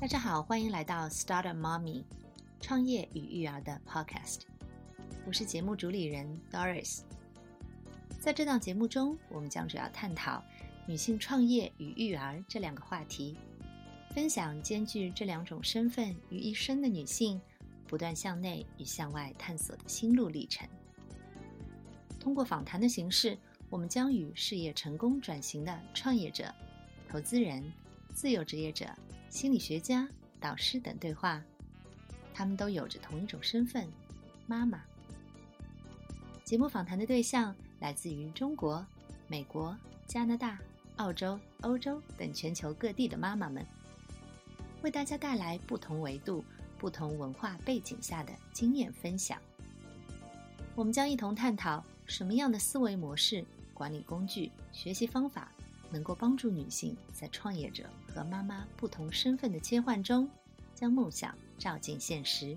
大家好，欢迎来到 Startup Mommy 创业与育儿的 Podcast。我是节目主理人 Doris。在这档节目中，我们将主要探讨女性创业与育儿这两个话题，分享兼具这两种身份于一身的女性不断向内与向外探索的心路历程。通过访谈的形式，我们将与事业成功转型的创业者、投资人、自由职业者。心理学家、导师等对话，他们都有着同一种身份——妈妈。节目访谈的对象来自于中国、美国、加拿大、澳洲、欧洲等全球各地的妈妈们，为大家带来不同维度、不同文化背景下的经验分享。我们将一同探讨什么样的思维模式、管理工具、学习方法。能够帮助女性在创业者和妈妈不同身份的切换中，将梦想照进现实。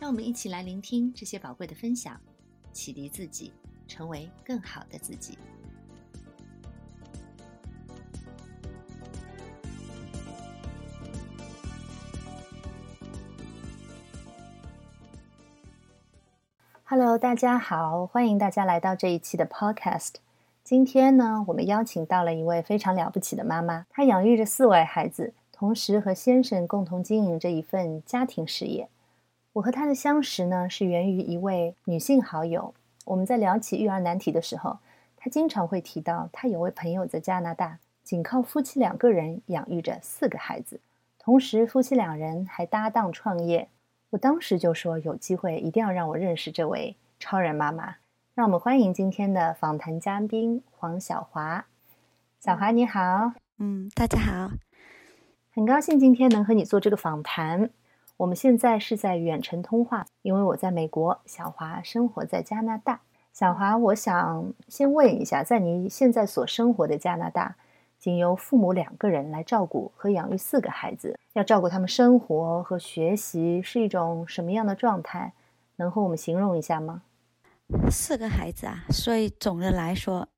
让我们一起来聆听这些宝贵的分享，启迪自己，成为更好的自己。Hello，大家好，欢迎大家来到这一期的 Podcast。今天呢，我们邀请到了一位非常了不起的妈妈，她养育着四位孩子，同时和先生共同经营着一份家庭事业。我和她的相识呢，是源于一位女性好友。我们在聊起育儿难题的时候，她经常会提到，她有位朋友在加拿大，仅靠夫妻两个人养育着四个孩子，同时夫妻两人还搭档创业。我当时就说，有机会一定要让我认识这位超人妈妈。让我们欢迎今天的访谈嘉宾黄小华。小华你好，嗯，大家好，很高兴今天能和你做这个访谈。我们现在是在远程通话，因为我在美国，小华生活在加拿大。小华，我想先问一下，在你现在所生活的加拿大，仅由父母两个人来照顾和养育四个孩子，要照顾他们生活和学习，是一种什么样的状态？能和我们形容一下吗？四个孩子啊，所以总的来说，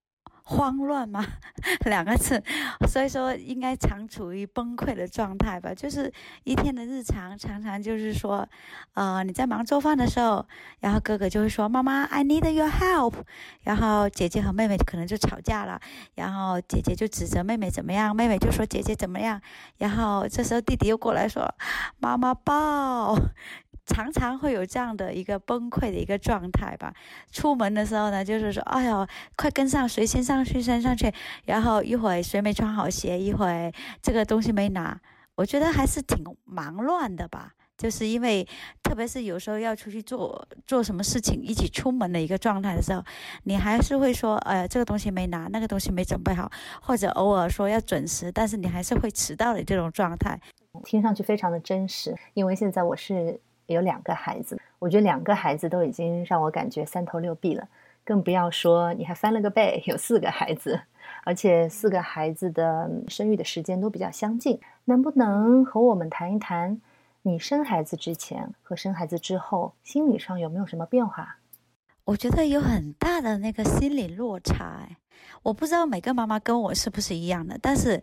慌乱吗？两个字，所以说应该常处于崩溃的状态吧。就是一天的日常，常常就是说，呃，你在忙做饭的时候，然后哥哥就会说：“妈妈，I need your help。”然后姐姐和妹妹可能就吵架了，然后姐姐就指责妹妹怎么样，妹妹就说姐姐怎么样，然后这时候弟弟又过来说：“妈妈抱。” 常常会有这样的一个崩溃的一个状态吧。出门的时候呢，就是说，哎呦，快跟上，谁先上去先上去。然后一会谁没穿好鞋，一会这个东西没拿。我觉得还是挺忙乱的吧。就是因为，特别是有时候要出去做做什么事情，一起出门的一个状态的时候，你还是会说，呃，这个东西没拿，那个东西没准备好，或者偶尔说要准时，但是你还是会迟到的这种状态。听上去非常的真实，因为现在我是。有两个孩子，我觉得两个孩子都已经让我感觉三头六臂了，更不要说你还翻了个倍，有四个孩子，而且四个孩子的生育的时间都比较相近。能不能和我们谈一谈，你生孩子之前和生孩子之后，心理上有没有什么变化？我觉得有很大的那个心理落差，我不知道每个妈妈跟我是不是一样的，但是。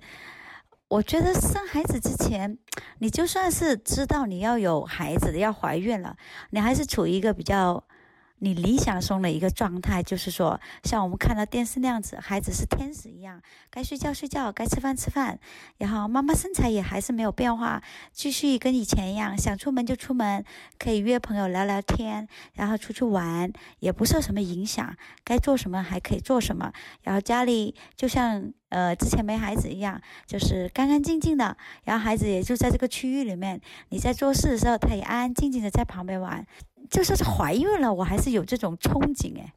我觉得生孩子之前，你就算是知道你要有孩子要怀孕了，你还是处于一个比较。你理想中的一个状态，就是说，像我们看到电视那样子，孩子是天使一样，该睡觉睡觉，该吃饭吃饭，然后妈妈身材也还是没有变化，继续跟以前一样，想出门就出门，可以约朋友聊聊天，然后出去玩，也不受什么影响，该做什么还可以做什么，然后家里就像呃之前没孩子一样，就是干干净净的，然后孩子也就在这个区域里面，你在做事的时候，他也安安静静的在旁边玩。就算是怀孕了，我还是有这种憧憬诶。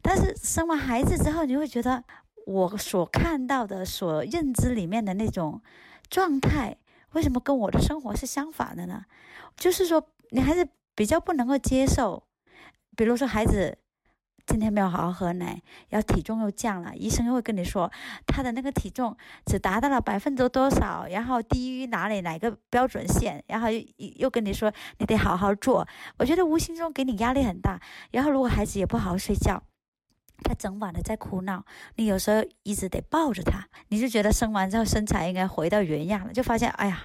但是生完孩子之后，你会觉得我所看到的、所认知里面的那种状态，为什么跟我的生活是相反的呢？就是说，你还是比较不能够接受，比如说孩子。今天没有好好喝奶，然后体重又降了，医生又会跟你说他的那个体重只达到了百分之多少，然后低于哪里哪个标准线，然后又又跟你说你得好好做。我觉得无形中给你压力很大。然后如果孩子也不好好睡觉，他整晚的在哭闹，你有时候一直得抱着他，你就觉得生完之后身材应该回到原样了，就发现哎呀。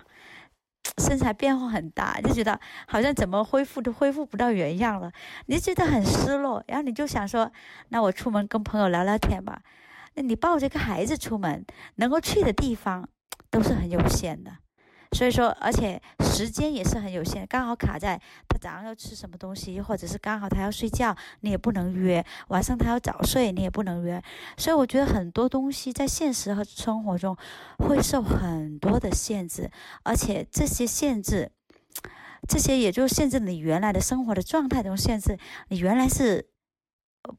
身材变化很大，就觉得好像怎么恢复都恢复不到原样了，你就觉得很失落。然后你就想说，那我出门跟朋友聊聊天吧。那你抱着个孩子出门，能够去的地方都是很有限的。所以说，而且时间也是很有限，刚好卡在他早上要吃什么东西，或者是刚好他要睡觉，你也不能约；晚上他要早睡，你也不能约。所以我觉得很多东西在现实和生活中会受很多的限制，而且这些限制，这些也就限制你原来的生活的状态中限制，你原来是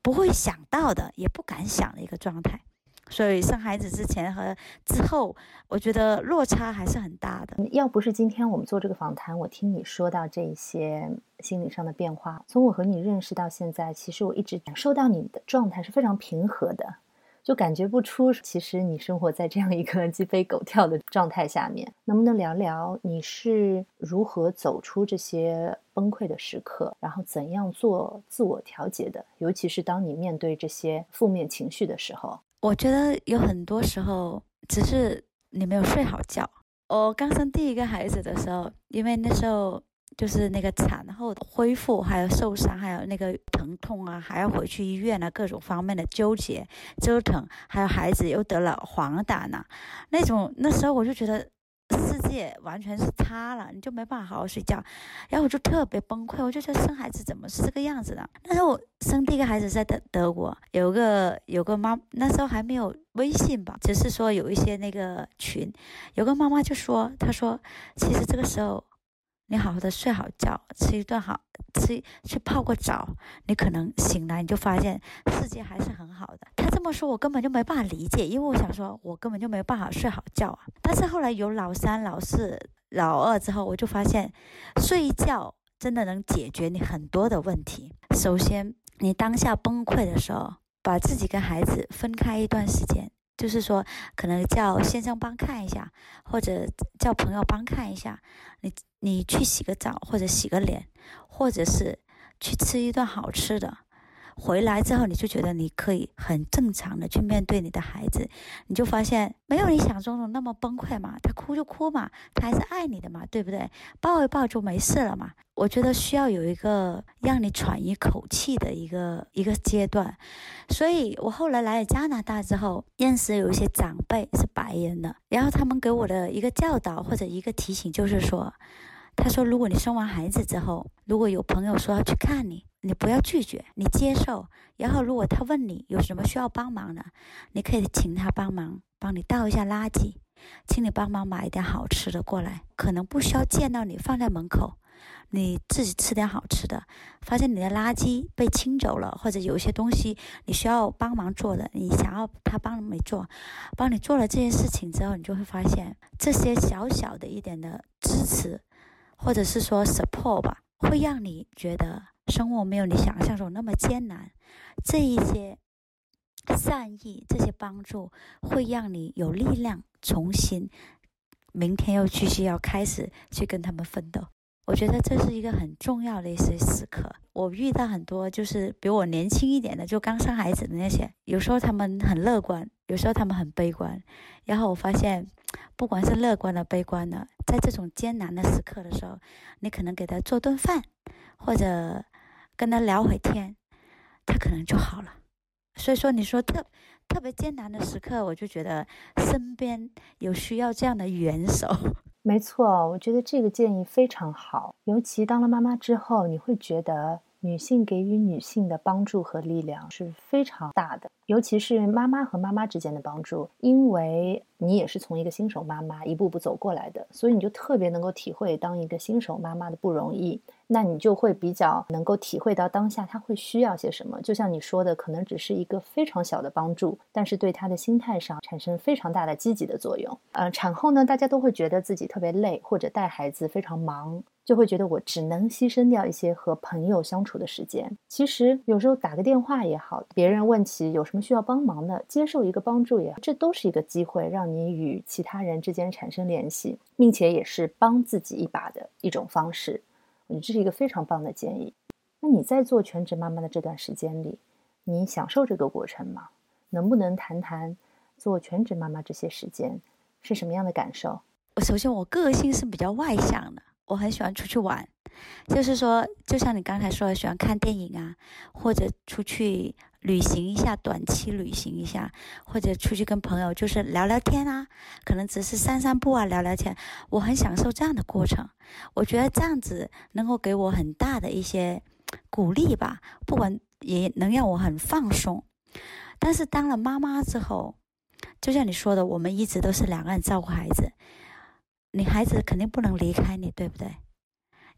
不会想到的，也不敢想的一个状态。所以生孩子之前和之后，我觉得落差还是很大的。要不是今天我们做这个访谈，我听你说到这些心理上的变化，从我和你认识到现在，其实我一直感受到你的状态是非常平和的，就感觉不出其实你生活在这样一个鸡飞狗跳的状态下面。能不能聊聊你是如何走出这些崩溃的时刻，然后怎样做自我调节的？尤其是当你面对这些负面情绪的时候。我觉得有很多时候只是你没有睡好觉。我刚生第一个孩子的时候，因为那时候就是那个产后恢复，还有受伤，还有那个疼痛啊，还要回去医院啊，各种方面的纠结折腾，还有孩子又得了黄疸呐，那种那时候我就觉得。世界完全是塌了，你就没办法好好睡觉，然后我就特别崩溃，我就觉得生孩子怎么是这个样子的？那时候我生第一个孩子在德德国，有个有个妈，那时候还没有微信吧，只是说有一些那个群，有个妈妈就说，她说其实这个时候。你好好的睡好觉，吃一顿好吃，去泡个澡，你可能醒来你就发现世界还是很好的。他这么说，我根本就没办法理解，因为我想说，我根本就没有办法睡好觉啊。但是后来有老三、老四、老二之后，我就发现，睡觉真的能解决你很多的问题。首先，你当下崩溃的时候，把自己跟孩子分开一段时间。就是说，可能叫先生帮看一下，或者叫朋友帮看一下。你你去洗个澡，或者洗个脸，或者是去吃一顿好吃的。回来之后，你就觉得你可以很正常的去面对你的孩子，你就发现没有你想象中的那么崩溃嘛。他哭就哭嘛，他还是爱你的嘛，对不对？抱一抱就没事了嘛。我觉得需要有一个让你喘一口气的一个一个阶段。所以我后来来了加拿大之后，认识有一些长辈是白人的，然后他们给我的一个教导或者一个提醒就是说，他说如果你生完孩子之后，如果有朋友说要去看你。你不要拒绝，你接受。然后，如果他问你有什么需要帮忙的，你可以请他帮忙，帮你倒一下垃圾，请你帮忙买一点好吃的过来。可能不需要见到你放在门口，你自己吃点好吃的。发现你的垃圾被清走了，或者有一些东西你需要帮忙做的，你想要他帮你做，帮你做了这件事情之后，你就会发现这些小小的一点的支持，或者是说 support 吧，会让你觉得。生活没有你想象中那么艰难，这一些善意、这些帮助会让你有力量，重新明天又继续要开始去跟他们奋斗。我觉得这是一个很重要的一些时刻。我遇到很多就是比我年轻一点的，就刚生孩子的那些，有时候他们很乐观，有时候他们很悲观。然后我发现，不管是乐观的、悲观的，在这种艰难的时刻的时候，你可能给他做顿饭，或者。跟他聊会天，他可能就好了。所以说，你说特特别艰难的时刻，我就觉得身边有需要这样的援手。没错，我觉得这个建议非常好。尤其当了妈妈之后，你会觉得女性给予女性的帮助和力量是非常大的。尤其是妈妈和妈妈之间的帮助，因为你也是从一个新手妈妈一步步走过来的，所以你就特别能够体会当一个新手妈妈的不容易。那你就会比较能够体会到当下她会需要些什么。就像你说的，可能只是一个非常小的帮助，但是对她的心态上产生非常大的积极的作用。呃，产后呢，大家都会觉得自己特别累，或者带孩子非常忙，就会觉得我只能牺牲掉一些和朋友相处的时间。其实有时候打个电话也好，别人问起有什么需要帮忙的，接受一个帮助也好，这都是一个机会，让你与其他人之间产生联系，并且也是帮自己一把的一种方式。你这是一个非常棒的建议。那你在做全职妈妈的这段时间里，你享受这个过程吗？能不能谈谈做全职妈妈这些时间是什么样的感受？首先我个性是比较外向的，我很喜欢出去玩，就是说，就像你刚才说的，喜欢看电影啊，或者出去旅行一下，短期旅行一下，或者出去跟朋友就是聊聊天啊，可能只是散散步啊，聊聊天，我很享受这样的过程。我觉得这样子能够给我很大的一些鼓励吧，不管也能让我很放松。但是当了妈妈之后，就像你说的，我们一直都是两个人照顾孩子，你孩子肯定不能离开你，对不对？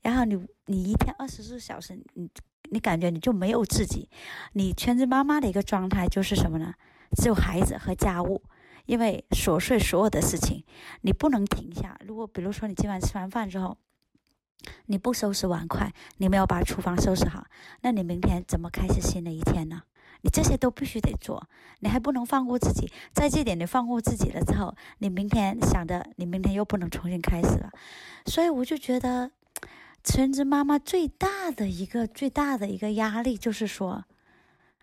然后你你一天二十四小时，你你感觉你就没有自己，你全职妈妈的一个状态就是什么呢？只有孩子和家务，因为琐碎所有的事情你不能停下。如果比如说你今晚吃完饭之后，你不收拾碗筷，你没有把厨房收拾好，那你明天怎么开始新的一天呢？你这些都必须得做，你还不能放过自己。在这点你放过自己了之后，你明天想着，你明天又不能重新开始了。所以我就觉得，全职妈妈最大的一个最大的一个压力就是说，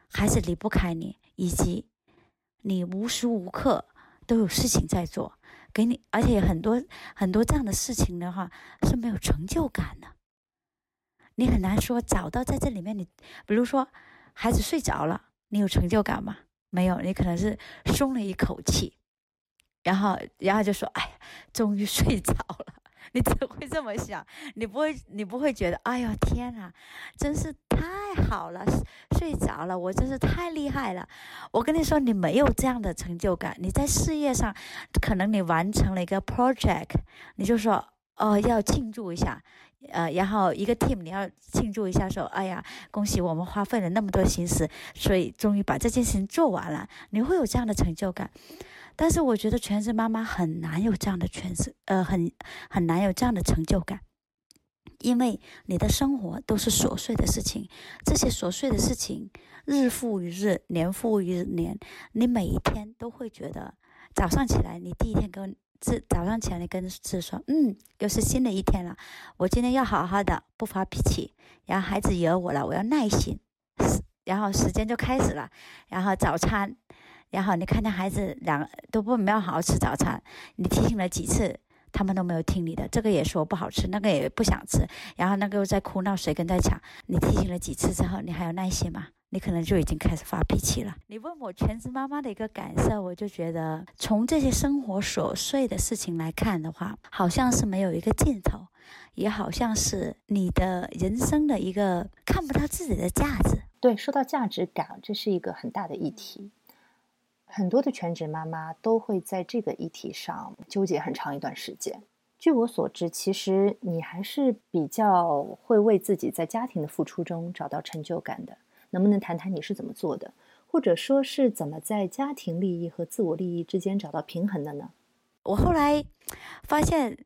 孩子离不开你，以及你无时无刻都有事情在做，给你，而且很多很多这样的事情的话是没有成就感的。你很难说找到在这里面，你比如说孩子睡着了。你有成就感吗？没有，你可能是松了一口气，然后，然后就说：“哎呀，终于睡着了。”你只会这么想，你不会，你不会觉得：“哎呦，天啊，真是太好了，睡着了，我真是太厉害了。”我跟你说，你没有这样的成就感。你在事业上，可能你完成了一个 project，你就说：“哦，要庆祝一下。”呃，然后一个 team 你要庆祝一下，说：“哎呀，恭喜我们花费了那么多心思，所以终于把这件事情做完了。”你会有这样的成就感。但是我觉得全职妈妈很难有这样的全职，呃，很很难有这样的成就感，因为你的生活都是琐碎的事情，这些琐碎的事情日复一日，年复一年，你每一天都会觉得早上起来，你第一天跟。是早上起来，你跟自说，嗯，又是新的一天了，我今天要好好的，不发脾气。然后孩子惹我了，我要耐心。然后时间就开始了。然后早餐，然后你看见孩子两都不没有好好吃早餐，你提醒了几次，他们都没有听你的。这个也说不好吃，那个也不想吃，然后那个又在哭闹，谁跟在抢？你提醒了几次之后，你还有耐心吗？你可能就已经开始发脾气了。你问我全职妈妈的一个感受，我就觉得从这些生活琐碎的事情来看的话，好像是没有一个尽头，也好像是你的人生的一个看不到自己的价值。对，说到价值感，这是一个很大的议题。很多的全职妈妈都会在这个议题上纠结很长一段时间。据我所知，其实你还是比较会为自己在家庭的付出中找到成就感的。能不能谈谈你是怎么做的，或者说是怎么在家庭利益和自我利益之间找到平衡的呢？我后来发现，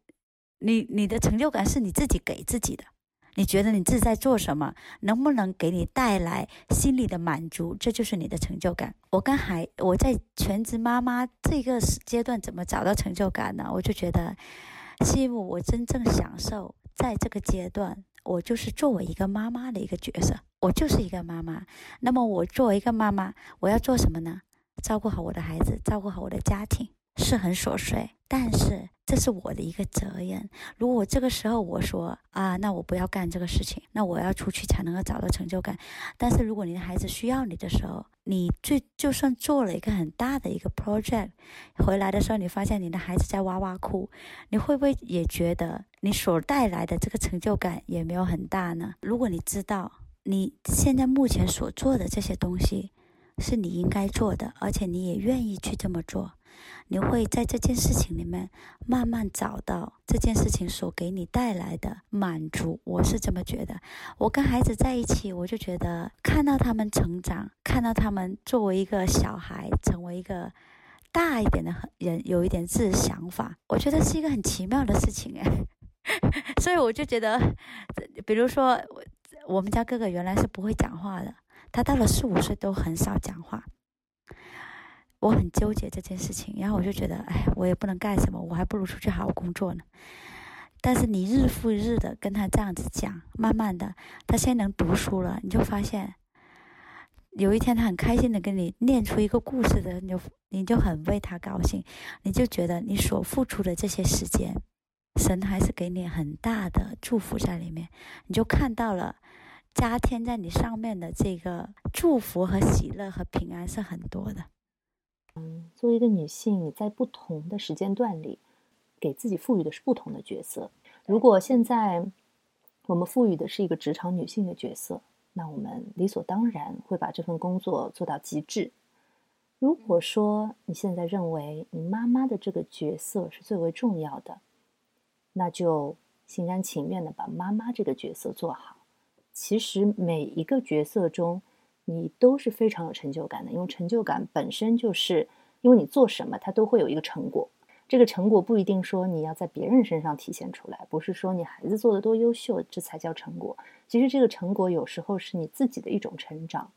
你你的成就感是你自己给自己的，你觉得你自己在做什么，能不能给你带来心理的满足，这就是你的成就感。我跟孩我在全职妈妈这个阶段怎么找到成就感呢？我就觉得，是因为我真正享受在这个阶段。我就是作为一个妈妈的一个角色，我就是一个妈妈。那么我作为一个妈妈，我要做什么呢？照顾好我的孩子，照顾好我的家庭，是很琐碎，但是。这是我的一个责任。如果这个时候我说啊，那我不要干这个事情，那我要出去才能够找到成就感。但是如果你的孩子需要你的时候，你最就算做了一个很大的一个 project，回来的时候你发现你的孩子在哇哇哭，你会不会也觉得你所带来的这个成就感也没有很大呢？如果你知道你现在目前所做的这些东西是你应该做的，而且你也愿意去这么做。你会在这件事情里面慢慢找到这件事情所给你带来的满足，我是这么觉得。我跟孩子在一起，我就觉得看到他们成长，看到他们作为一个小孩成为一个大一点的人，有一点自己想法，我觉得是一个很奇妙的事情哎。所以我就觉得，比如说我们家哥哥原来是不会讲话的，他到了四五岁都很少讲话。我很纠结这件事情，然后我就觉得，哎，我也不能干什么，我还不如出去好好工作呢。但是你日复一日的跟他这样子讲，慢慢的，他现在能读书了，你就发现，有一天他很开心的跟你念出一个故事的，你你就很为他高兴，你就觉得你所付出的这些时间，神还是给你很大的祝福在里面，你就看到了加添在你上面的这个祝福和喜乐和平安是很多的。嗯，作为一个女性，你在不同的时间段里，给自己赋予的是不同的角色。如果现在我们赋予的是一个职场女性的角色，那我们理所当然会把这份工作做到极致。如果说你现在认为你妈妈的这个角色是最为重要的，那就心甘情愿的把妈妈这个角色做好。其实每一个角色中，你都是非常有成就感的，因为成就感本身就是，因为你做什么，它都会有一个成果。这个成果不一定说你要在别人身上体现出来，不是说你孩子做的多优秀，这才叫成果。其实这个成果有时候是你自己的一种成长，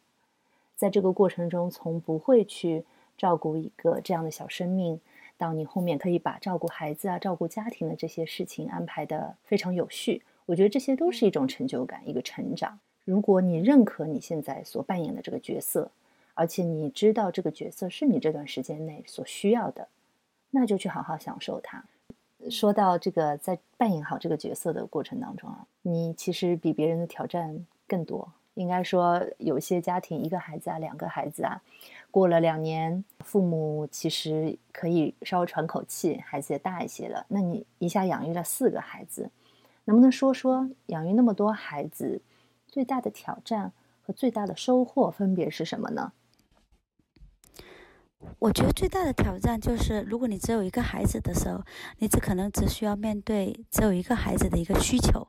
在这个过程中，从不会去照顾一个这样的小生命，到你后面可以把照顾孩子啊、照顾家庭的这些事情安排的非常有序，我觉得这些都是一种成就感，一个成长。如果你认可你现在所扮演的这个角色，而且你知道这个角色是你这段时间内所需要的，那就去好好享受它。说到这个，在扮演好这个角色的过程当中啊，你其实比别人的挑战更多。应该说，有些家庭一个孩子啊，两个孩子啊，过了两年，父母其实可以稍微喘口气，孩子也大一些了。那你一下养育了四个孩子，能不能说说养育那么多孩子？最大的挑战和最大的收获分别是什么呢？我觉得最大的挑战就是，如果你只有一个孩子的时候，你只可能只需要面对只有一个孩子的一个需求；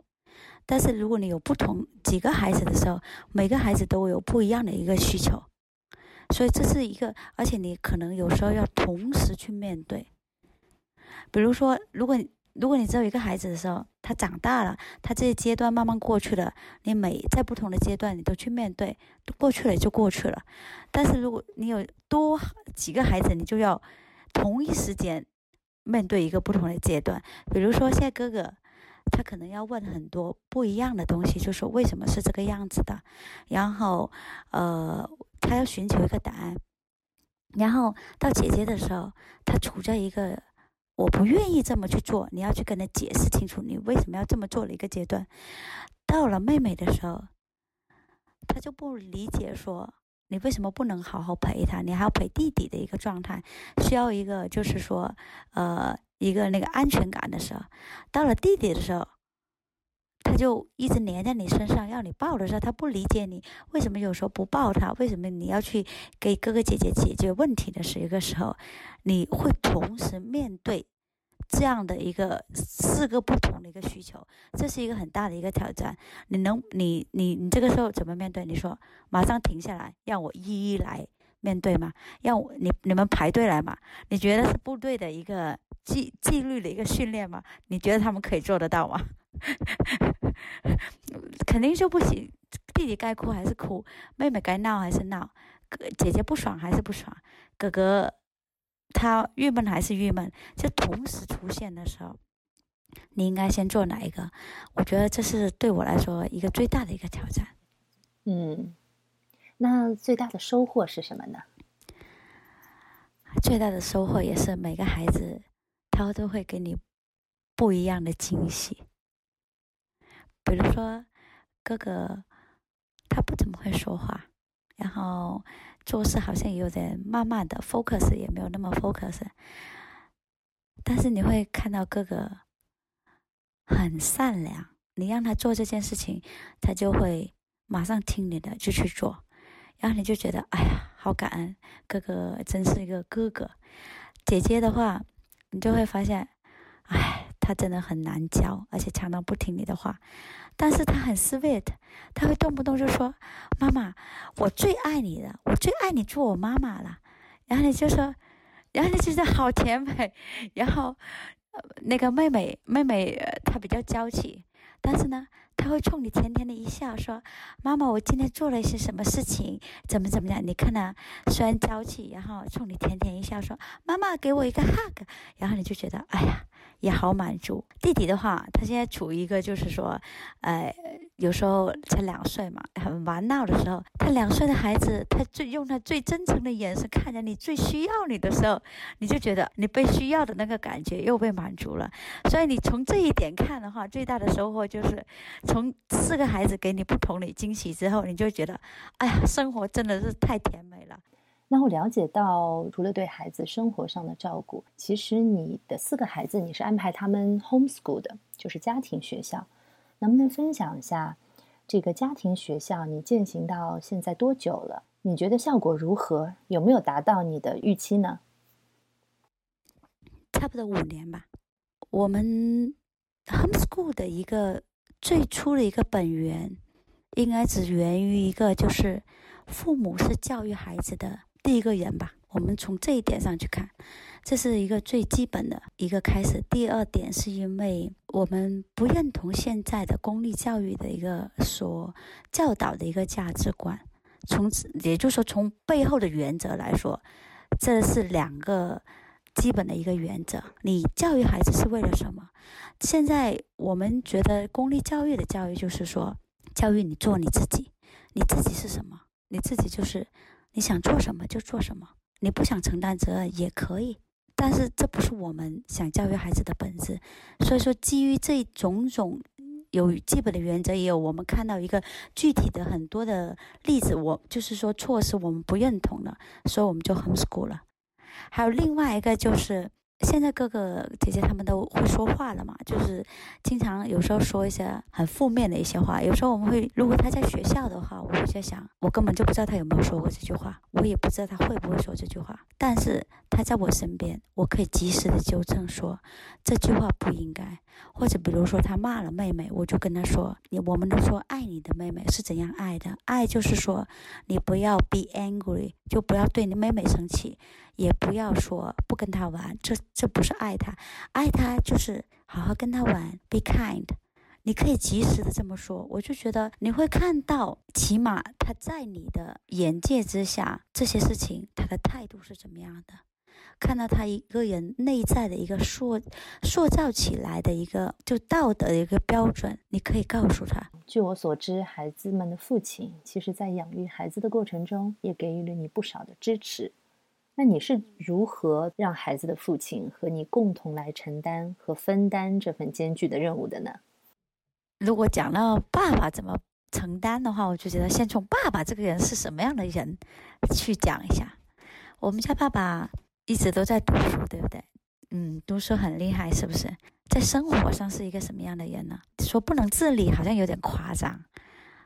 但是如果你有不同几个孩子的时候，每个孩子都有不一样的一个需求，所以这是一个，而且你可能有时候要同时去面对。比如说，如果如果你只有一个孩子的时候，他长大了，他这些阶段慢慢过去了，你每在不同的阶段，你都去面对，过去了就过去了。但是如果你有多几个孩子，你就要同一时间面对一个不同的阶段。比如说，现在哥哥他可能要问很多不一样的东西，就说为什么是这个样子的，然后呃，他要寻求一个答案。然后到姐姐的时候，他处在一个。我不愿意这么去做，你要去跟他解释清楚你为什么要这么做的一个阶段。到了妹妹的时候，他就不理解说你为什么不能好好陪他，你还要陪弟弟的一个状态，需要一个就是说呃一个那个安全感的时候。到了弟弟的时候，他就一直黏在你身上，要你抱的时候，他不理解你为什么有时候不抱他，为什么你要去给哥哥姐姐解决问题的是一个时候，你会同时面对。这样的一个四个不同的一个需求，这是一个很大的一个挑战。你能，你你你这个时候怎么面对？你说马上停下来，让我一一来面对吗？让我你你们排队来嘛？你觉得是部队的一个纪纪律的一个训练吗？你觉得他们可以做得到吗？肯定就不行。弟弟该哭还是哭，妹妹该闹还是闹，哥姐姐不爽还是不爽，哥哥。他郁闷还是郁闷？就同时出现的时候，你应该先做哪一个？我觉得这是对我来说一个最大的一个挑战。嗯，那最大的收获是什么呢？最大的收获也是每个孩子他都会给你不一样的惊喜。比如说，哥哥他不怎么会说话，然后。做事好像有点慢慢的，focus 也没有那么 focus，但是你会看到哥哥很善良，你让他做这件事情，他就会马上听你的就去做，然后你就觉得哎呀，好感恩哥哥，真是一个哥哥。姐姐的话，你就会发现，哎，他真的很难教，而且常常不听你的话。但是他很 sweet，他会动不动就说：“妈妈，我最爱你了，我最爱你做我妈妈了。”然后你就说，然后你觉得好甜美。然后，那个妹妹，妹妹她比较娇气，但是呢，他会冲你甜甜的一笑，说：“妈妈，我今天做了一些什么事情？怎么怎么样？你看呢？虽然娇气，然后冲你甜甜一笑，说：妈妈，给我一个 hug。然后你就觉得，哎呀。”也好满足。弟弟的话，他现在处于一个就是说，呃，有时候才两岁嘛，很玩闹的时候。他两岁的孩子，他最用他最真诚的眼神看着你，最需要你的时候，你就觉得你被需要的那个感觉又被满足了。所以你从这一点看的话，最大的收获就是，从四个孩子给你不同的惊喜之后，你就觉得，哎呀，生活真的是太甜美了。那我了解到，除了对孩子生活上的照顾，其实你的四个孩子你是安排他们 homeschool 的，就是家庭学校。能不能分享一下这个家庭学校你践行到现在多久了？你觉得效果如何？有没有达到你的预期呢？差不多五年吧。我们 homeschool 的一个最初的一个本源，应该只源于一个，就是父母是教育孩子的。第一个人吧，我们从这一点上去看，这是一个最基本的一个开始。第二点是因为我们不认同现在的公立教育的一个所教导的一个价值观。从此也就是说，从背后的原则来说，这是两个基本的一个原则。你教育孩子是为了什么？现在我们觉得公立教育的教育就是说，教育你做你自己，你自己是什么？你自己就是。你想做什么就做什么，你不想承担责任也可以，但是这不是我们想教育孩子的本质。所以说，基于这种种有基本的原则，也有我们看到一个具体的很多的例子，我就是说措施我们不认同的，所以我们就 homeschool 了。还有另外一个就是。现在哥哥姐姐他们都会说话了嘛，就是经常有时候说一些很负面的一些话。有时候我们会，如果他在学校的话，我会在想，我根本就不知道他有没有说过这句话，我也不知道他会不会说这句话。但是他在我身边，我可以及时的纠正说这句话不应该。或者比如说他骂了妹妹，我就跟他说，你我们都说爱你的妹妹是怎样爱的？爱就是说你不要 be angry，就不要对你妹妹生气。也不要说不跟他玩，这这不是爱他，爱他就是好好跟他玩，be kind。你可以及时的这么说，我就觉得你会看到，起码他在你的眼界之下，这些事情他的态度是怎么样的，看到他一个人内在的一个塑塑造起来的一个就道德的一个标准，你可以告诉他。据我所知，孩子们的父亲其实在养育孩子的过程中，也给予了你不少的支持。那你是如何让孩子的父亲和你共同来承担和分担这份艰巨的任务的呢？如果讲到爸爸怎么承担的话，我就觉得先从爸爸这个人是什么样的人去讲一下。我们家爸爸一直都在读书，对不对？嗯，读书很厉害，是不是？在生活上是一个什么样的人呢？说不能自理，好像有点夸张。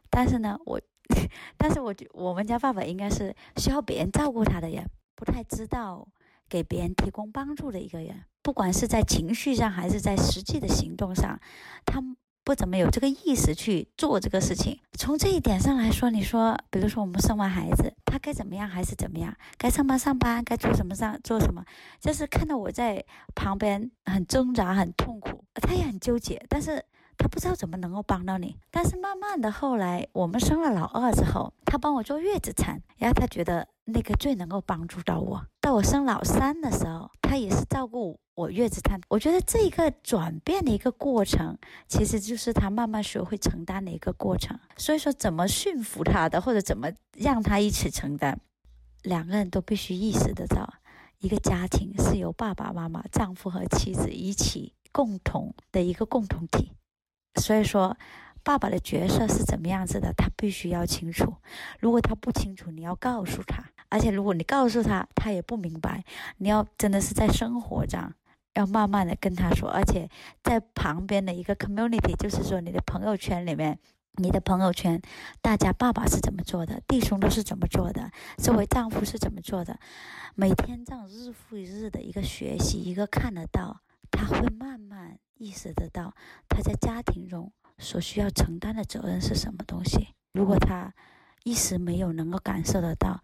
但是呢，我，但是我觉我们家爸爸应该是需要别人照顾他的人。不太知道给别人提供帮助的一个人，不管是在情绪上还是在实际的行动上，他不怎么有这个意识去做这个事情。从这一点上来说，你说，比如说我们生完孩子，他该怎么样还是怎么样？该上班上班，该做什么上做什么？就是看到我在旁边很挣扎、很痛苦，他也很纠结，但是。他不知道怎么能够帮到你，但是慢慢的后来我们生了老二之后，他帮我做月子餐，然后他觉得那个最能够帮助到我。到我生老三的时候，他也是照顾我月子餐。我觉得这一个转变的一个过程，其实就是他慢慢学会承担的一个过程。所以说，怎么驯服他的，或者怎么让他一起承担，两个人都必须意识得到，一个家庭是由爸爸妈妈、丈夫和妻子一起共同的一个共同体。所以说，爸爸的角色是怎么样子的，他必须要清楚。如果他不清楚，你要告诉他。而且如果你告诉他，他也不明白，你要真的是在生活上，要慢慢的跟他说。而且在旁边的一个 community，就是说你的朋友圈里面，你的朋友圈，大家爸爸是怎么做的，弟兄都是怎么做的，作为丈夫是怎么做的，每天这样日复一日的一个学习，一个看得到，他会慢慢。意识得到他在家庭中所需要承担的责任是什么东西。如果他一时没有能够感受得到，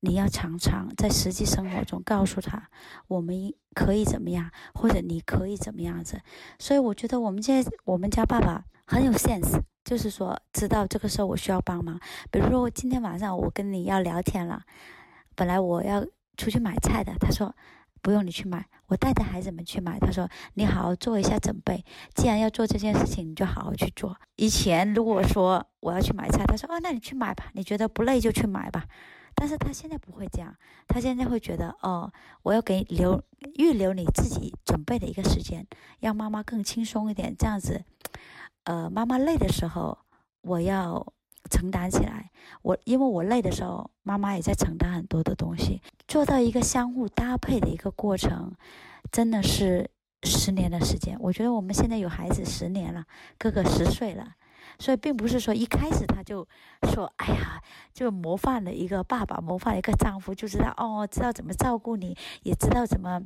你要常常在实际生活中告诉他，我们可以怎么样，或者你可以怎么样子。所以我觉得我们现在我们家爸爸很有 sense，就是说知道这个时候我需要帮忙。比如说，今天晚上我跟你要聊天了，本来我要出去买菜的，他说不用你去买，我带着孩子们去买。他说你好好做一下准备，既然要做这件事情，你就好好去做。以前如果说我要去买菜，他说哦，那你去买吧，你觉得不累就去买吧。但是他现在不会这样，他现在会觉得哦，我要给留预留你自己准备的一个时间，让妈妈更轻松一点，这样子，呃，妈妈累的时候，我要承担起来。我因为我累的时候，妈妈也在承担很多的东西，做到一个相互搭配的一个过程，真的是十年的时间。我觉得我们现在有孩子十年了，哥哥十岁了。所以并不是说一开始他就说，哎呀，就模范了一个爸爸，模范一个丈夫，就知道哦，知道怎么照顾你，也知道怎么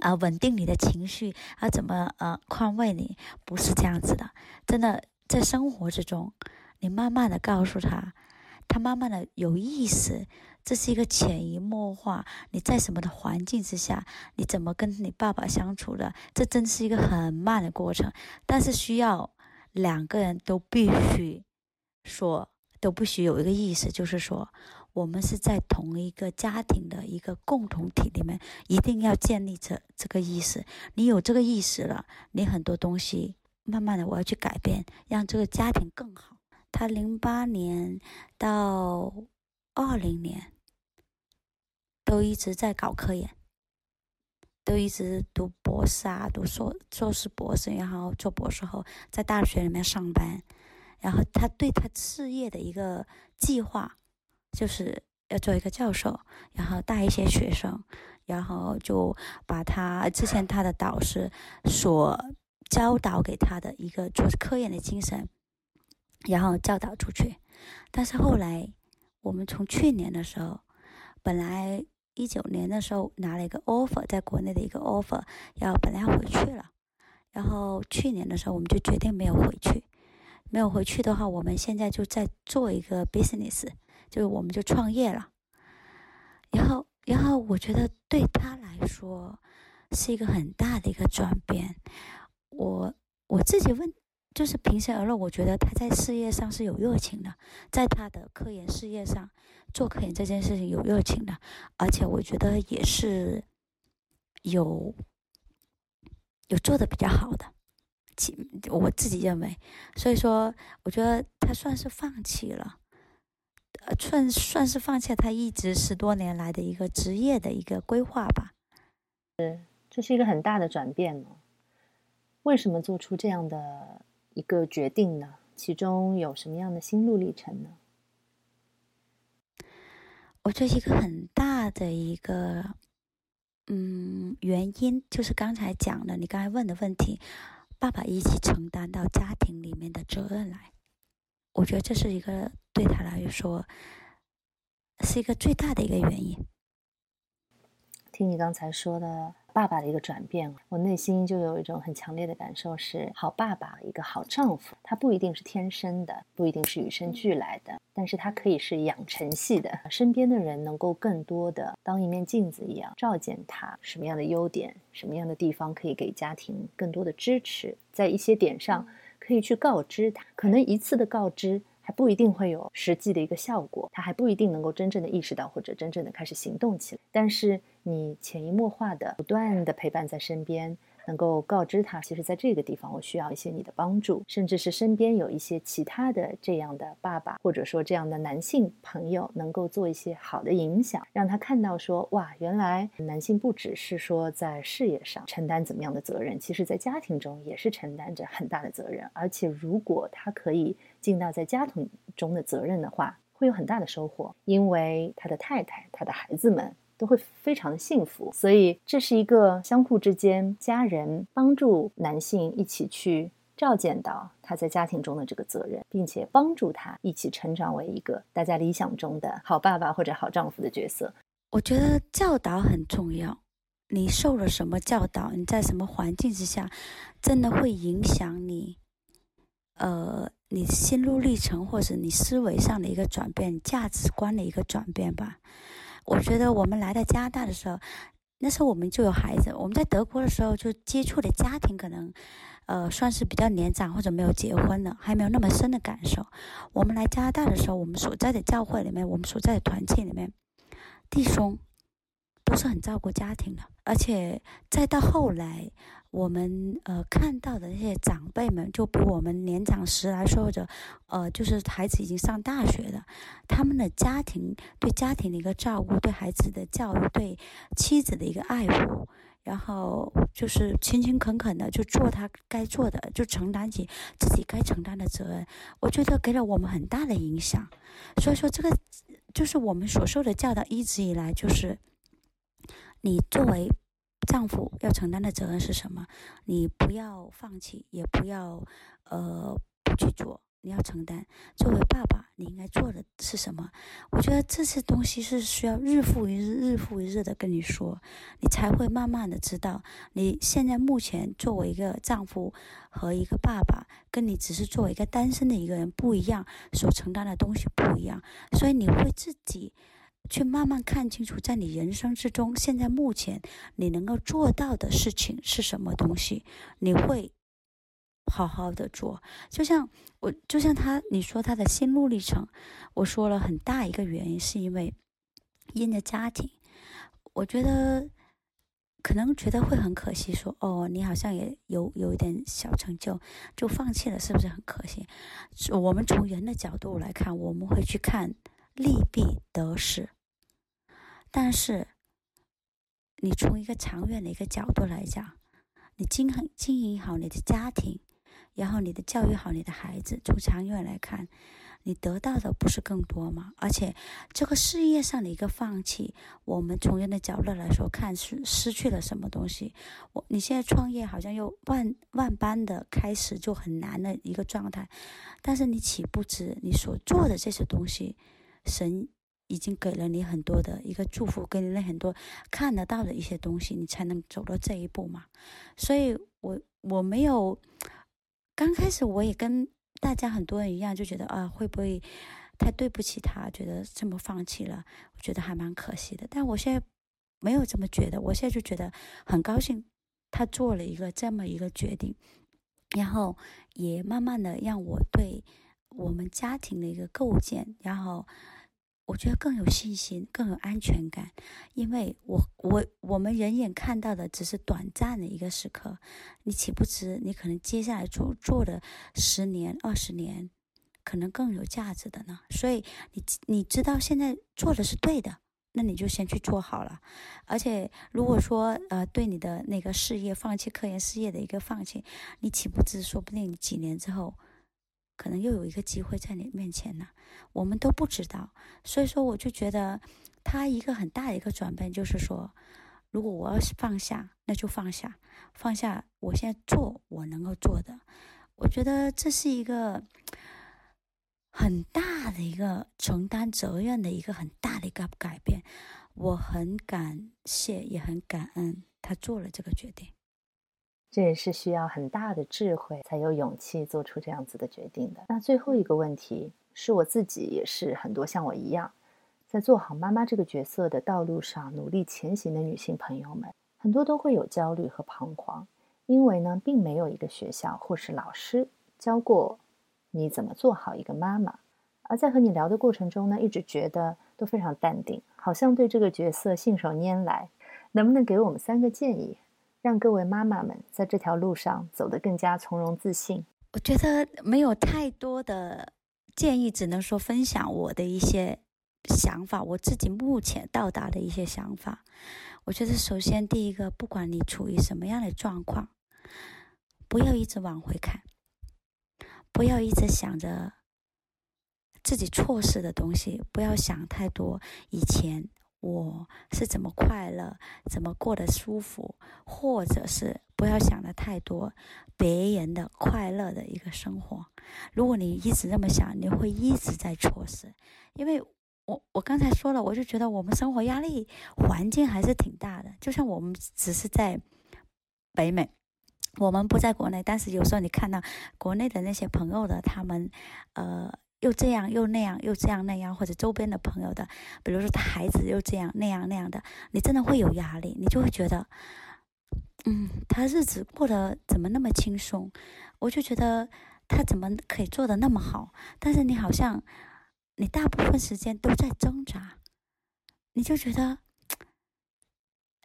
啊稳定你的情绪，啊怎么呃宽慰你，不是这样子的。真的在生活之中，你慢慢的告诉他，他慢慢的有意识，这是一个潜移默化。你在什么的环境之下，你怎么跟你爸爸相处的，这真是一个很慢的过程，但是需要。两个人都必须说，都必须有一个意识，就是说，我们是在同一个家庭的一个共同体里面，一定要建立这这个意识。你有这个意识了，你很多东西慢慢的我要去改变，让这个家庭更好。他零八年到二零年都一直在搞科研。都一直读博士啊，读硕硕士、博士，然后做博士后在大学里面上班，然后他对他事业的一个计划，就是要做一个教授，然后带一些学生，然后就把他之前他的导师所教导给他的一个做科研的精神，然后教导出去。但是后来，我们从去年的时候，本来。一九年的时候拿了一个 offer，在国内的一个 offer，要本来要回去了，然后去年的时候我们就决定没有回去，没有回去的话，我们现在就在做一个 business，就是我们就创业了。然后，然后我觉得对他来说是一个很大的一个转变。我我自己问。就是平心而论，我觉得他在事业上是有热情的，在他的科研事业上做科研这件事情有热情的，而且我觉得也是有有做的比较好的，其我自己认为，所以说我觉得他算是放弃了，呃，算算是放弃了他一直十多年来的一个职业的一个规划吧。是，这是一个很大的转变呢。为什么做出这样的？一个决定呢？其中有什么样的心路历程呢？我觉得一个很大的一个嗯原因，就是刚才讲的，你刚才问的问题，爸爸一起承担到家庭里面的责任来。我觉得这是一个对他来说是一个最大的一个原因。听你刚才说的。爸爸的一个转变，我内心就有一种很强烈的感受：是好爸爸，一个好丈夫。他不一定是天生的，不一定是与生俱来的，但是他可以是养成系的。身边的人能够更多的当一面镜子一样照见他，什么样的优点，什么样的地方可以给家庭更多的支持，在一些点上可以去告知他。可能一次的告知。还不一定会有实际的一个效果，他还不一定能够真正的意识到或者真正的开始行动起来。但是你潜移默化的、不断的陪伴在身边。能够告知他，其实在这个地方我需要一些你的帮助，甚至是身边有一些其他的这样的爸爸，或者说这样的男性朋友，能够做一些好的影响，让他看到说，哇，原来男性不只是说在事业上承担怎么样的责任，其实在家庭中也是承担着很大的责任，而且如果他可以尽到在家庭中的责任的话，会有很大的收获，因为他的太太、他的孩子们。都会非常的幸福，所以这是一个相互之间，家人帮助男性一起去照见到他在家庭中的这个责任，并且帮助他一起成长为一个大家理想中的好爸爸或者好丈夫的角色。我觉得教导很重要，你受了什么教导，你在什么环境之下，真的会影响你，呃，你心路历程或者你思维上的一个转变，价值观的一个转变吧。我觉得我们来到加拿大的时候，那时候我们就有孩子，我们在德国的时候就接触的家庭可能，呃，算是比较年长或者没有结婚的，还没有那么深的感受。我们来加拿大的时候，我们所在的教会里面，我们所在的团契里面，弟兄都是很照顾家庭的，而且再到后来。我们呃看到的那些长辈们，就比我们年长十来岁或者，呃，就是孩子已经上大学的，他们的家庭对家庭的一个照顾，对孩子的教育，对妻子的一个爱护，然后就是勤勤恳恳的就做他该做的，就承担起自己该承担的责任。我觉得给了我们很大的影响。所以说，这个就是我们所受的教导，一直以来就是你作为。丈夫要承担的责任是什么？你不要放弃，也不要呃不去做。你要承担。作为爸爸，你应该做的是什么？我觉得这些东西是需要日复一日、日复一日的跟你说，你才会慢慢的知道，你现在目前作为一个丈夫和一个爸爸，跟你只是作为一个单身的一个人不一样，所承担的东西不一样，所以你会自己。去慢慢看清楚，在你人生之中，现在目前你能够做到的事情是什么东西？你会好好的做。就像我，就像他，你说他的心路历程，我说了很大一个原因是因为因着家庭。我觉得可能觉得会很可惜，说哦，你好像也有有一点小成就，就放弃了，是不是很可惜？我们从人的角度来看，我们会去看利弊得失。但是，你从一个长远的一个角度来讲，你经营经营好你的家庭，然后你的教育好你的孩子，从长远来看，你得到的不是更多吗？而且，这个事业上的一个放弃，我们从人的角度来说，看是失去了什么东西。我你现在创业好像又万万般的开始就很难的一个状态，但是你岂不知你所做的这些东西，神。已经给了你很多的一个祝福，给你了很多看得到的一些东西，你才能走到这一步嘛。所以，我我没有刚开始我也跟大家很多人一样，就觉得啊，会不会太对不起他？觉得这么放弃了，我觉得还蛮可惜的。但我现在没有这么觉得，我现在就觉得很高兴，他做了一个这么一个决定，然后也慢慢的让我对我们家庭的一个构建，然后。我觉得更有信心，更有安全感，因为我我我们人眼看到的只是短暂的一个时刻，你岂不知你可能接下来做做的十年、二十年，可能更有价值的呢？所以你你知道现在做的是对的，那你就先去做好了。而且如果说呃对你的那个事业放弃，科研事业的一个放弃，你岂不知说不定几年之后。可能又有一个机会在你面前呢，我们都不知道。所以说，我就觉得他一个很大的一个转变，就是说，如果我要是放下，那就放下，放下我现在做我能够做的。我觉得这是一个很大的一个承担责任的一个很大的一个改变。我很感谢，也很感恩他做了这个决定。这也是需要很大的智慧，才有勇气做出这样子的决定的。那最后一个问题是我自己，也是很多像我一样，在做好妈妈这个角色的道路上努力前行的女性朋友们，很多都会有焦虑和彷徨，因为呢，并没有一个学校或是老师教过你怎么做好一个妈妈。而在和你聊的过程中呢，一直觉得都非常淡定，好像对这个角色信手拈来。能不能给我们三个建议？让各位妈妈们在这条路上走得更加从容自信。我觉得没有太多的建议，只能说分享我的一些想法，我自己目前到达的一些想法。我觉得首先第一个，不管你处于什么样的状况，不要一直往回看，不要一直想着自己错失的东西，不要想太多以前。我是怎么快乐，怎么过得舒服，或者是不要想的太多别人的快乐的一个生活。如果你一直这么想，你会一直在错失。因为我我刚才说了，我就觉得我们生活压力环境还是挺大的。就像我们只是在北美，我们不在国内，但是有时候你看到国内的那些朋友的他们，呃。又这样又那样又这样那样，或者周边的朋友的，比如说他孩子又这样那样那样的，你真的会有压力，你就会觉得，嗯，他日子过得怎么那么轻松？我就觉得他怎么可以做的那么好？但是你好像你大部分时间都在挣扎，你就觉得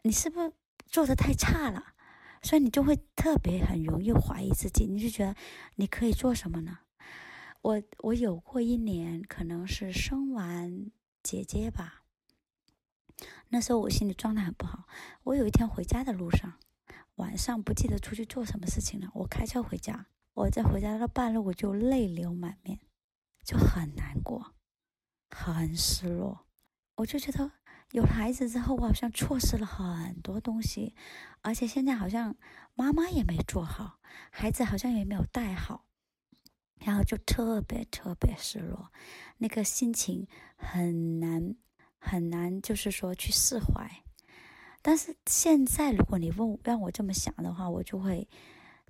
你是不是做的太差了？所以你就会特别很容易怀疑自己，你就觉得你可以做什么呢？我我有过一年，可能是生完姐姐吧，那时候我心里状态很不好。我有一天回家的路上，晚上不记得出去做什么事情了，我开车回家，我在回家的半路我就泪流满面，就很难过，很失落。我就觉得有了孩子之后，我好像错失了很多东西，而且现在好像妈妈也没做好，孩子好像也没有带好。然后就特别特别失落，那个心情很难很难，就是说去释怀。但是现在，如果你问让我这么想的话，我就会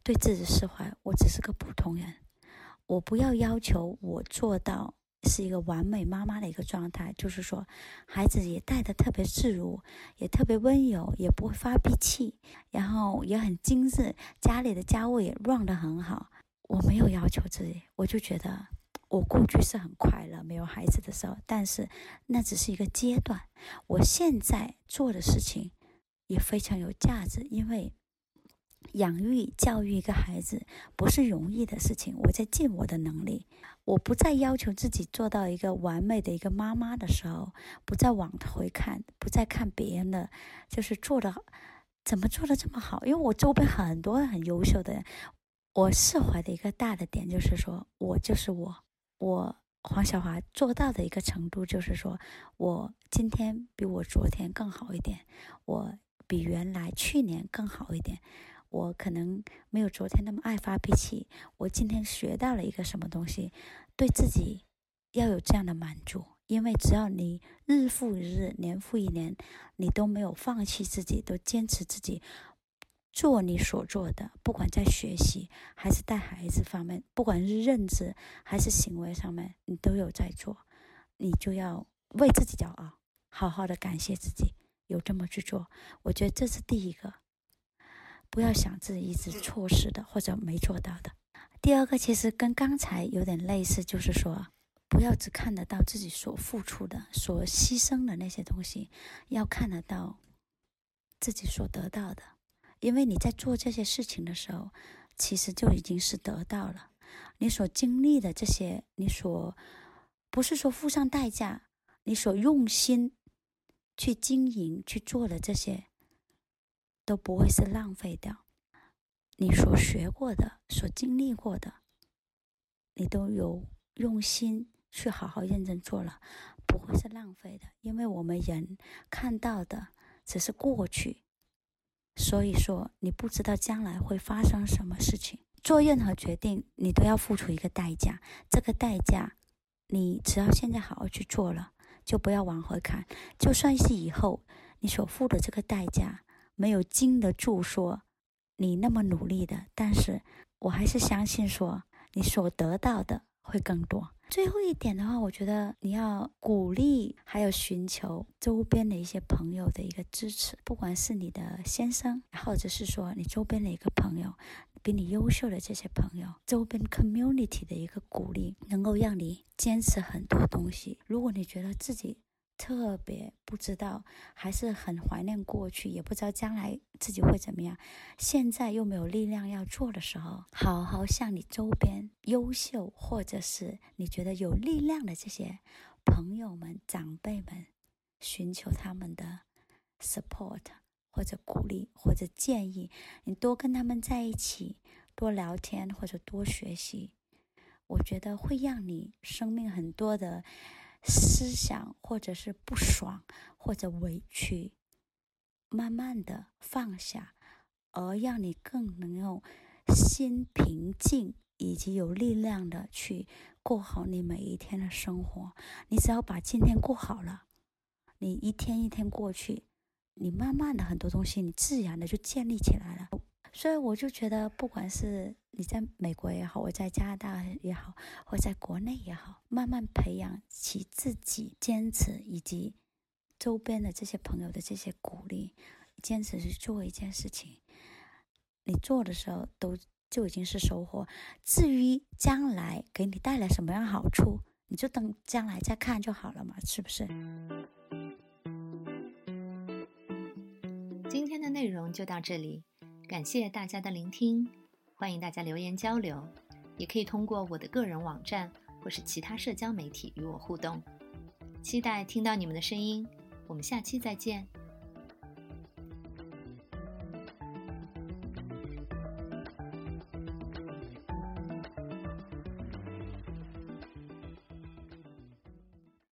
对自己释怀。我只是个普通人，我不要要求我做到是一个完美妈妈的一个状态，就是说孩子也带的特别自如，也特别温柔，也不会发脾气，然后也很精致，家里的家务也 run 的很好。我没有要求自己，我就觉得我过去是很快乐，没有孩子的时候，但是那只是一个阶段。我现在做的事情也非常有价值，因为养育、教育一个孩子不是容易的事情。我在尽我的能力，我不再要求自己做到一个完美的一个妈妈的时候，不再往回看，不再看别人的，就是做的怎么做的这么好，因为我周边很多很优秀的人。我释怀的一个大的点就是说，我就是我，我黄小华做到的一个程度就是说，我今天比我昨天更好一点，我比原来去年更好一点，我可能没有昨天那么爱发脾气，我今天学到了一个什么东西，对自己要有这样的满足，因为只要你日复一日，年复一年，你都没有放弃自己，都坚持自己。做你所做的，不管在学习还是带孩子方面，不管是认知还是行为上面，你都有在做，你就要为自己骄傲，好好的感谢自己有这么去做。我觉得这是第一个，不要想自己一直错失的或者没做到的。第二个其实跟刚才有点类似，就是说不要只看得到自己所付出的、所牺牲的那些东西，要看得到自己所得到的。因为你在做这些事情的时候，其实就已经是得到了。你所经历的这些，你所不是说付上代价，你所用心去经营去做的这些，都不会是浪费掉。你所学过的、所经历过的，你都有用心去好好认真做了，不会是浪费的。因为我们人看到的只是过去。所以说，你不知道将来会发生什么事情。做任何决定，你都要付出一个代价。这个代价，你只要现在好好去做了，就不要往回看。就算是以后你所付的这个代价没有经得住说你那么努力的，但是我还是相信说你所得到的会更多。最后一点的话，我觉得你要鼓励，还有寻求周边的一些朋友的一个支持，不管是你的先生，或者是说你周边的一个朋友，比你优秀的这些朋友，周边 community 的一个鼓励，能够让你坚持很多东西。如果你觉得自己，特别不知道，还是很怀念过去，也不知道将来自己会怎么样。现在又没有力量要做的时候，好好向你周边优秀或者是你觉得有力量的这些朋友们、长辈们，寻求他们的 support 或者鼓励或者建议。你多跟他们在一起，多聊天或者多学习，我觉得会让你生命很多的。思想或者是不爽或者委屈，慢慢的放下，而让你更能够心平静以及有力量的去过好你每一天的生活。你只要把今天过好了，你一天一天过去，你慢慢的很多东西你自然的就建立起来了。所以我就觉得，不管是你在美国也好，我在加拿大也好，或在国内也好，慢慢培养起自己坚持，以及周边的这些朋友的这些鼓励，坚持去做一件事情，你做的时候都就已经是收获。至于将来给你带来什么样好处，你就等将来再看就好了嘛，是不是？今天的内容就到这里，感谢大家的聆听。欢迎大家留言交流，也可以通过我的个人网站或是其他社交媒体与我互动。期待听到你们的声音，我们下期再见。